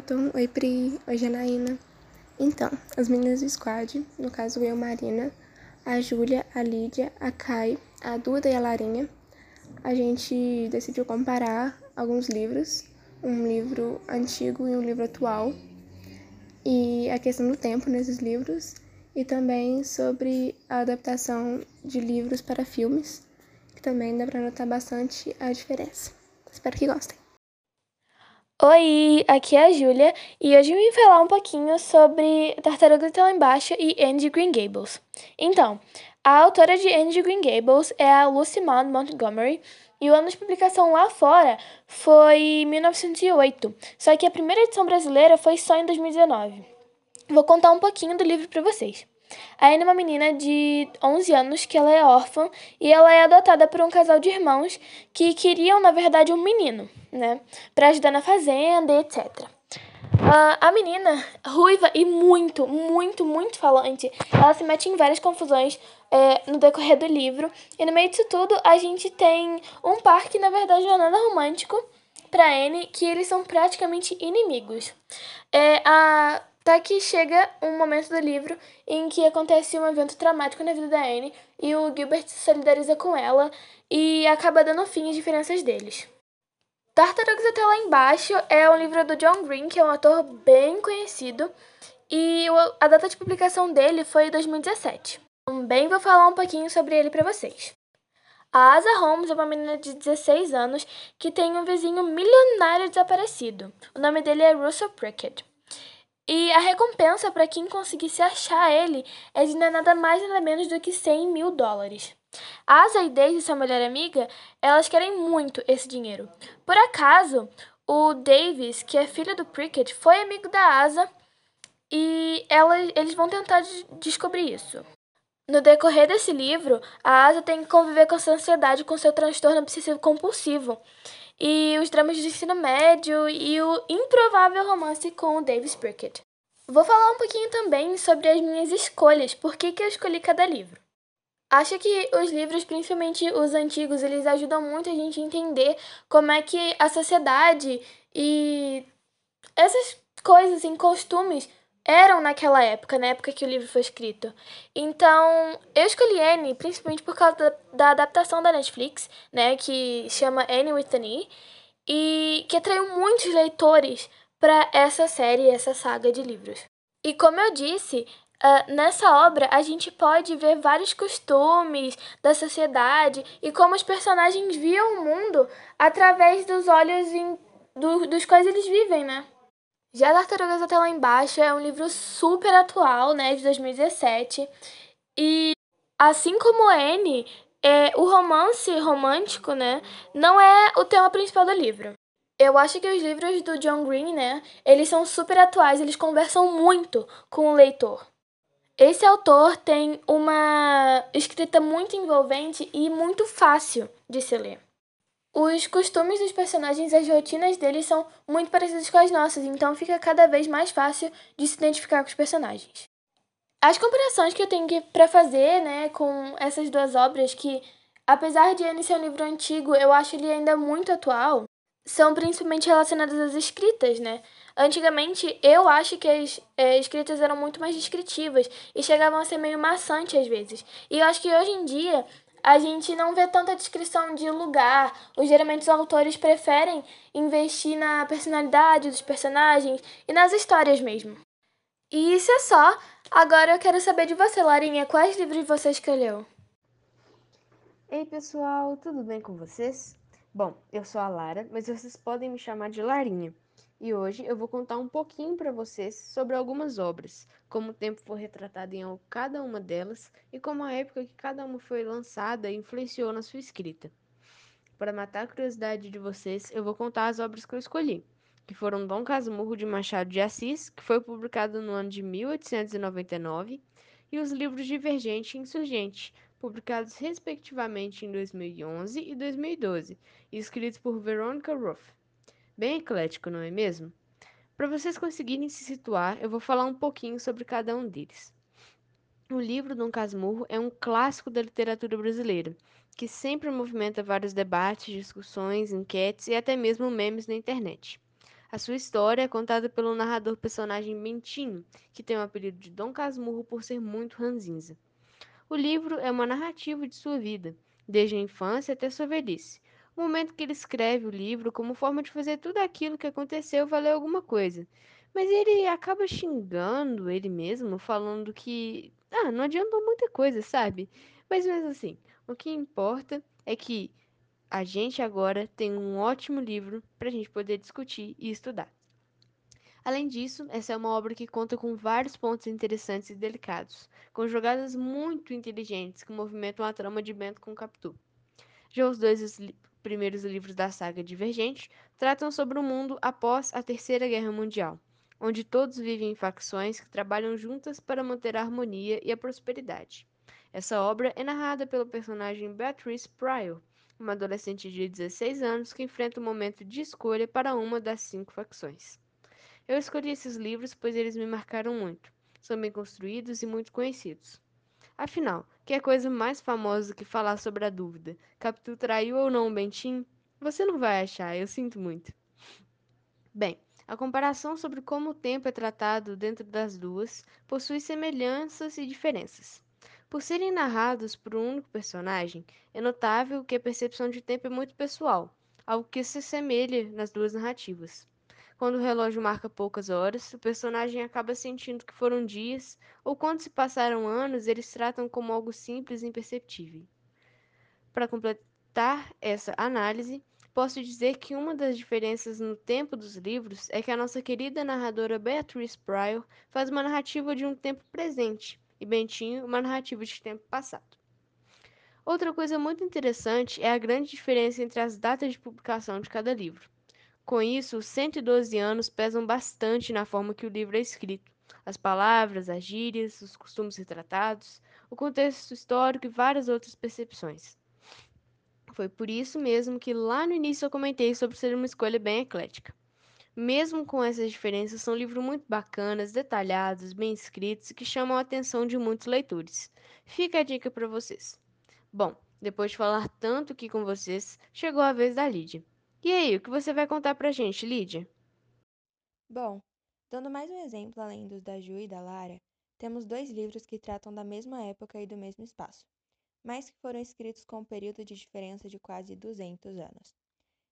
Milton. Oi, Pri. Oi, Janaína. Então, as meninas do squad, no caso eu, Marina, a Júlia, a Lídia, a Kai, a Duda e a Larinha, a gente decidiu comparar alguns livros, um livro antigo e um livro atual, e a questão do tempo nesses livros, e também sobre a adaptação de livros para filmes, que também dá para notar bastante a diferença. Espero que gostem. Oi, aqui é a Júlia e hoje eu vim falar um pouquinho sobre Tartarugas Lá Embaixo e Andy Green Gables. Então, a autora de Andy Green Gables é a Lucy Maud Montgomery e o ano de publicação lá fora foi 1908, só que a primeira edição brasileira foi só em 2019. Vou contar um pouquinho do livro para vocês. A Anne é uma menina de 11 anos que ela é órfã e ela é adotada por um casal de irmãos que queriam, na verdade, um menino, né? Para ajudar na fazenda, etc. Uh, a menina, ruiva e muito, muito, muito falante, ela se mete em várias confusões é, no decorrer do livro. E no meio disso tudo, a gente tem um par que, na verdade, não é nada romântico para Anne, que eles são praticamente inimigos. É, a até que chega um momento do livro em que acontece um evento traumático na vida da Anne e o Gilbert se solidariza com ela e acaba dando fim às diferenças deles. Tartarugas até lá embaixo é um livro do John Green, que é um ator bem conhecido, e a data de publicação dele foi 2017. Também vou falar um pouquinho sobre ele para vocês. A Asa Holmes é uma menina de 16 anos que tem um vizinho milionário desaparecido. O nome dele é Russell Prickett. E a recompensa para quem conseguisse achar ele é de nada mais nada menos do que 100 mil dólares. Asa e Daisy, sua melhor amiga, elas querem muito esse dinheiro. Por acaso, o Davis, que é filho do Prickett, foi amigo da Asa e ela, eles vão tentar descobrir isso. No decorrer desse livro, a Asa tem que conviver com essa ansiedade com seu transtorno obsessivo compulsivo e os dramas de ensino médio e o improvável romance com o Davis Prickett. Vou falar um pouquinho também sobre as minhas escolhas, por que, que eu escolhi cada livro. Acho que os livros, principalmente os antigos, eles ajudam muito a gente a entender como é que a sociedade e essas coisas, em costumes, eram naquela época, na época que o livro foi escrito. Então, eu escolhi Anne principalmente por causa da, da adaptação da Netflix, né, que chama Anne with an E, e que atraiu muitos leitores para essa série, essa saga de livros. E como eu disse, uh, nessa obra a gente pode ver vários costumes da sociedade e como os personagens viam o mundo através dos olhos em, do, dos quais eles vivem, né? Já Tartarugas até lá embaixo é um livro super atual, né, de 2017. E assim como N, é, o romance romântico, né, não é o tema principal do livro. Eu acho que os livros do John Green, né, eles são super atuais, eles conversam muito com o leitor. Esse autor tem uma escrita muito envolvente e muito fácil de se ler. Os costumes dos personagens e as rotinas deles são muito parecidos com as nossas, então fica cada vez mais fácil de se identificar com os personagens. As comparações que eu tenho para fazer, né, com essas duas obras que, apesar de Anne ser um livro antigo, eu acho ele ainda muito atual, são principalmente relacionadas às escritas, né? Antigamente, eu acho que as é, escritas eram muito mais descritivas e chegavam a ser meio maçante às vezes. E eu acho que hoje em dia a gente não vê tanta descrição de lugar. Os, geralmente os autores preferem investir na personalidade dos personagens e nas histórias mesmo. E isso é só. Agora eu quero saber de você, Larinha, quais livros você escolheu? Ei pessoal, tudo bem com vocês? Bom, eu sou a Lara, mas vocês podem me chamar de Larinha e hoje eu vou contar um pouquinho para vocês sobre algumas obras, como o tempo foi retratado em cada uma delas e como a época que cada uma foi lançada influenciou na sua escrita. Para matar a curiosidade de vocês, eu vou contar as obras que eu escolhi, que foram Dom Casmurro de Machado de Assis, que foi publicado no ano de 1899, e os livros Divergente e Insurgente, publicados respectivamente em 2011 e 2012, e escritos por Veronica Roth. Bem eclético, não é mesmo? Para vocês conseguirem se situar, eu vou falar um pouquinho sobre cada um deles. O livro Dom Casmurro é um clássico da literatura brasileira, que sempre movimenta vários debates, discussões, enquetes e até mesmo memes na internet. A sua história é contada pelo narrador personagem Bentinho, que tem o apelido de Dom Casmurro por ser muito ranzinza. O livro é uma narrativa de sua vida, desde a infância até sua velhice. Momento que ele escreve o livro como forma de fazer tudo aquilo que aconteceu valer alguma coisa. Mas ele acaba xingando ele mesmo, falando que, ah, não adiantou muita coisa, sabe? Mas mesmo assim, o que importa é que a gente agora tem um ótimo livro para a gente poder discutir e estudar. Além disso, essa é uma obra que conta com vários pontos interessantes e delicados, com jogadas muito inteligentes que movimentam a trama de Bento com Capitu. Já os dois primeiros livros da saga Divergente tratam sobre o mundo após a Terceira Guerra Mundial, onde todos vivem em facções que trabalham juntas para manter a harmonia e a prosperidade. Essa obra é narrada pelo personagem Beatrice Pryor, uma adolescente de 16 anos que enfrenta um momento de escolha para uma das cinco facções. Eu escolhi esses livros pois eles me marcaram muito. São bem construídos e muito conhecidos. Afinal, que é coisa mais famosa que falar sobre a dúvida? Capitu traiu ou não o Bentinho? Você não vai achar, eu sinto muito. Bem, a comparação sobre como o tempo é tratado dentro das duas possui semelhanças e diferenças. Por serem narrados por um único personagem, é notável que a percepção de tempo é muito pessoal, algo que se assemelha nas duas narrativas. Quando o relógio marca poucas horas, o personagem acaba sentindo que foram dias, ou quando se passaram anos, eles tratam como algo simples e imperceptível. Para completar essa análise, posso dizer que uma das diferenças no tempo dos livros é que a nossa querida narradora Beatrice Pryor faz uma narrativa de um tempo presente e Bentinho uma narrativa de tempo passado. Outra coisa muito interessante é a grande diferença entre as datas de publicação de cada livro. Com isso, os 112 anos pesam bastante na forma que o livro é escrito. As palavras, as gírias, os costumes retratados, o contexto histórico e várias outras percepções. Foi por isso mesmo que lá no início eu comentei sobre ser uma escolha bem eclética. Mesmo com essas diferenças, são livros muito bacanas, detalhados, bem escritos e que chamam a atenção de muitos leitores. Fica a dica para vocês. Bom, depois de falar tanto aqui com vocês, chegou a vez da Lídia. E aí, o que você vai contar pra gente, Lídia? Bom, dando mais um exemplo além dos da Ju e da Lara, temos dois livros que tratam da mesma época e do mesmo espaço, mas que foram escritos com um período de diferença de quase 200 anos.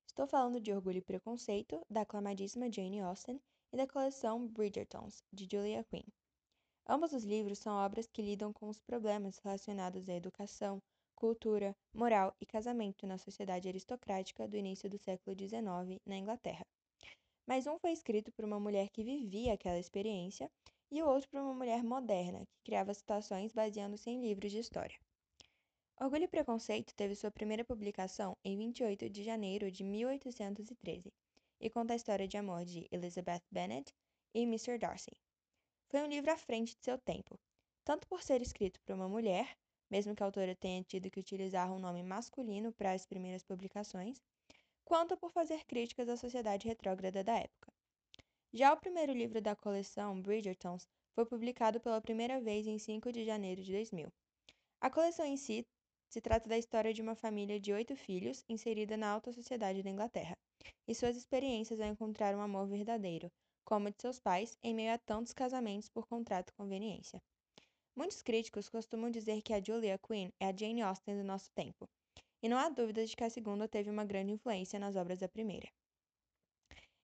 Estou falando de Orgulho e Preconceito, da aclamadíssima Jane Austen, e da coleção Bridgertons, de Julia Quinn. Ambos os livros são obras que lidam com os problemas relacionados à educação, cultura, moral e casamento na sociedade aristocrática do início do século XIX na Inglaterra. Mas um foi escrito por uma mulher que vivia aquela experiência e o outro por uma mulher moderna, que criava situações baseando-se em livros de história. Orgulho e Preconceito teve sua primeira publicação em 28 de janeiro de 1813 e conta a história de amor de Elizabeth Bennet e Mr. Darcy. Foi um livro à frente de seu tempo, tanto por ser escrito por uma mulher, mesmo que a autora tenha tido que utilizar um nome masculino para as primeiras publicações, quanto por fazer críticas à sociedade retrógrada da época. Já o primeiro livro da coleção, Bridgertons, foi publicado pela primeira vez em 5 de janeiro de 2000. A coleção em si se trata da história de uma família de oito filhos inserida na alta sociedade da Inglaterra e suas experiências ao encontrar um amor verdadeiro, como o de seus pais, em meio a tantos casamentos por contrato e conveniência. Muitos críticos costumam dizer que a Julia Quinn é a Jane Austen do nosso tempo, e não há dúvida de que a segunda teve uma grande influência nas obras da primeira.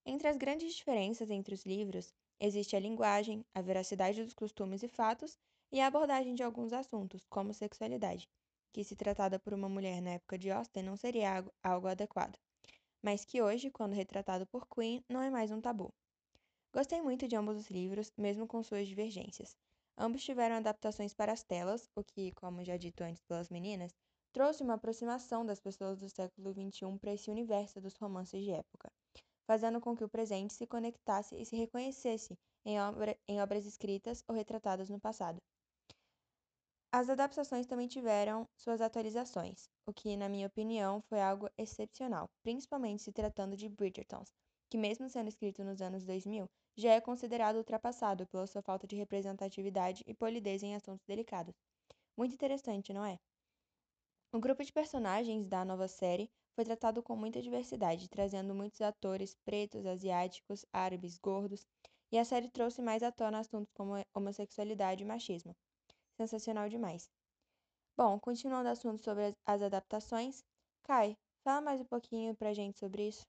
Entre as grandes diferenças entre os livros, existe a linguagem, a veracidade dos costumes e fatos e a abordagem de alguns assuntos, como sexualidade, que se tratada por uma mulher na época de Austen não seria algo adequado, mas que hoje, quando retratado por Quinn, não é mais um tabu. Gostei muito de ambos os livros, mesmo com suas divergências. Ambos tiveram adaptações para as telas, o que, como já dito antes pelas meninas, trouxe uma aproximação das pessoas do século XXI para esse universo dos romances de época, fazendo com que o presente se conectasse e se reconhecesse em, obra, em obras escritas ou retratadas no passado. As adaptações também tiveram suas atualizações, o que, na minha opinião, foi algo excepcional, principalmente se tratando de Bridgertons, que, mesmo sendo escrito nos anos 2000, já é considerado ultrapassado pela sua falta de representatividade e polidez em assuntos delicados. Muito interessante, não é? O grupo de personagens da nova série foi tratado com muita diversidade, trazendo muitos atores pretos, asiáticos, árabes, gordos, e a série trouxe mais à tona assuntos como homossexualidade e machismo. Sensacional demais. Bom, continuando o assunto sobre as adaptações, Kai, fala mais um pouquinho pra gente sobre isso.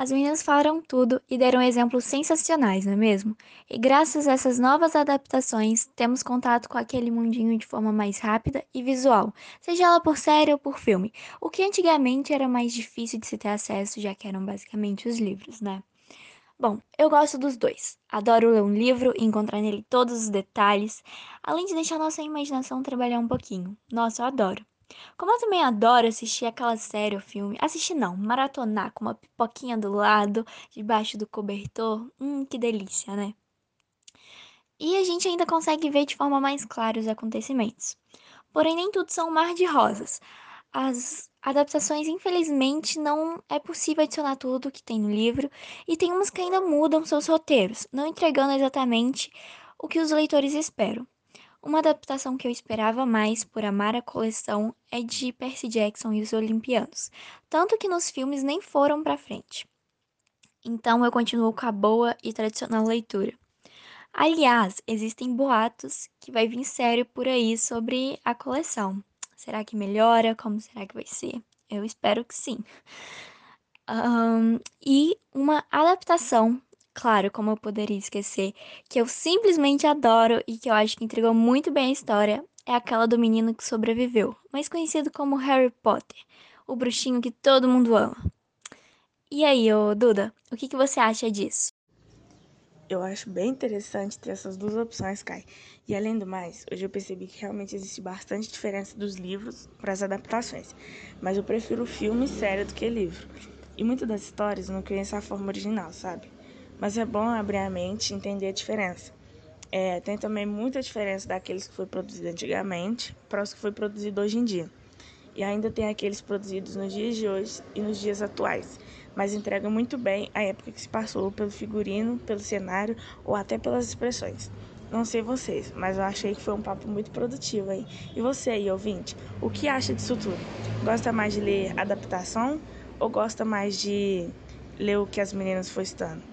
As meninas falaram tudo e deram exemplos sensacionais, não é mesmo? E graças a essas novas adaptações, temos contato com aquele mundinho de forma mais rápida e visual, seja ela por série ou por filme, o que antigamente era mais difícil de se ter acesso, já que eram basicamente os livros, né? Bom, eu gosto dos dois. Adoro ler um livro e encontrar nele todos os detalhes, além de deixar nossa imaginação trabalhar um pouquinho. Nossa, eu adoro. Como eu também adoro assistir aquela série ou filme, assistir não, maratonar com uma pipoquinha do lado, debaixo do cobertor, hum, que delícia, né? E a gente ainda consegue ver de forma mais clara os acontecimentos. Porém, nem tudo são um mar de rosas. As adaptações, infelizmente, não é possível adicionar tudo que tem no livro, e tem umas que ainda mudam seus roteiros, não entregando exatamente o que os leitores esperam. Uma adaptação que eu esperava mais por amar a coleção é de Percy Jackson e os Olimpianos, tanto que nos filmes nem foram para frente. Então eu continuo com a boa e tradicional leitura. Aliás, existem boatos que vai vir sério por aí sobre a coleção. Será que melhora? Como será que vai ser? Eu espero que sim. Um, e uma adaptação Claro, como eu poderia esquecer, que eu simplesmente adoro e que eu acho que entregou muito bem a história, é aquela do menino que sobreviveu, mais conhecido como Harry Potter, o bruxinho que todo mundo ama. E aí, ô Duda, o que, que você acha disso? Eu acho bem interessante ter essas duas opções, Kai. E além do mais, hoje eu percebi que realmente existe bastante diferença dos livros para as adaptações. Mas eu prefiro filme e série do que livro. E muitas das histórias eu não conheço a forma original, sabe? Mas é bom abrir a mente e entender a diferença. É, tem também muita diferença daqueles que foi produzido antigamente para os que foi produzido hoje em dia. E ainda tem aqueles produzidos nos dias de hoje e nos dias atuais, mas entregam muito bem a época que se passou pelo figurino, pelo cenário ou até pelas expressões. Não sei vocês, mas eu achei que foi um papo muito produtivo aí. E você aí, ouvinte, o que acha disso tudo? Gosta mais de ler adaptação ou gosta mais de ler o que as meninas foi estando?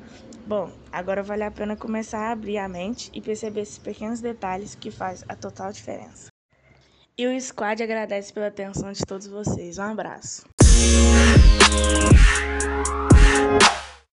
Bom, agora vale a pena começar a abrir a mente e perceber esses pequenos detalhes que faz a total diferença. E o Squad agradece pela atenção de todos vocês. Um abraço.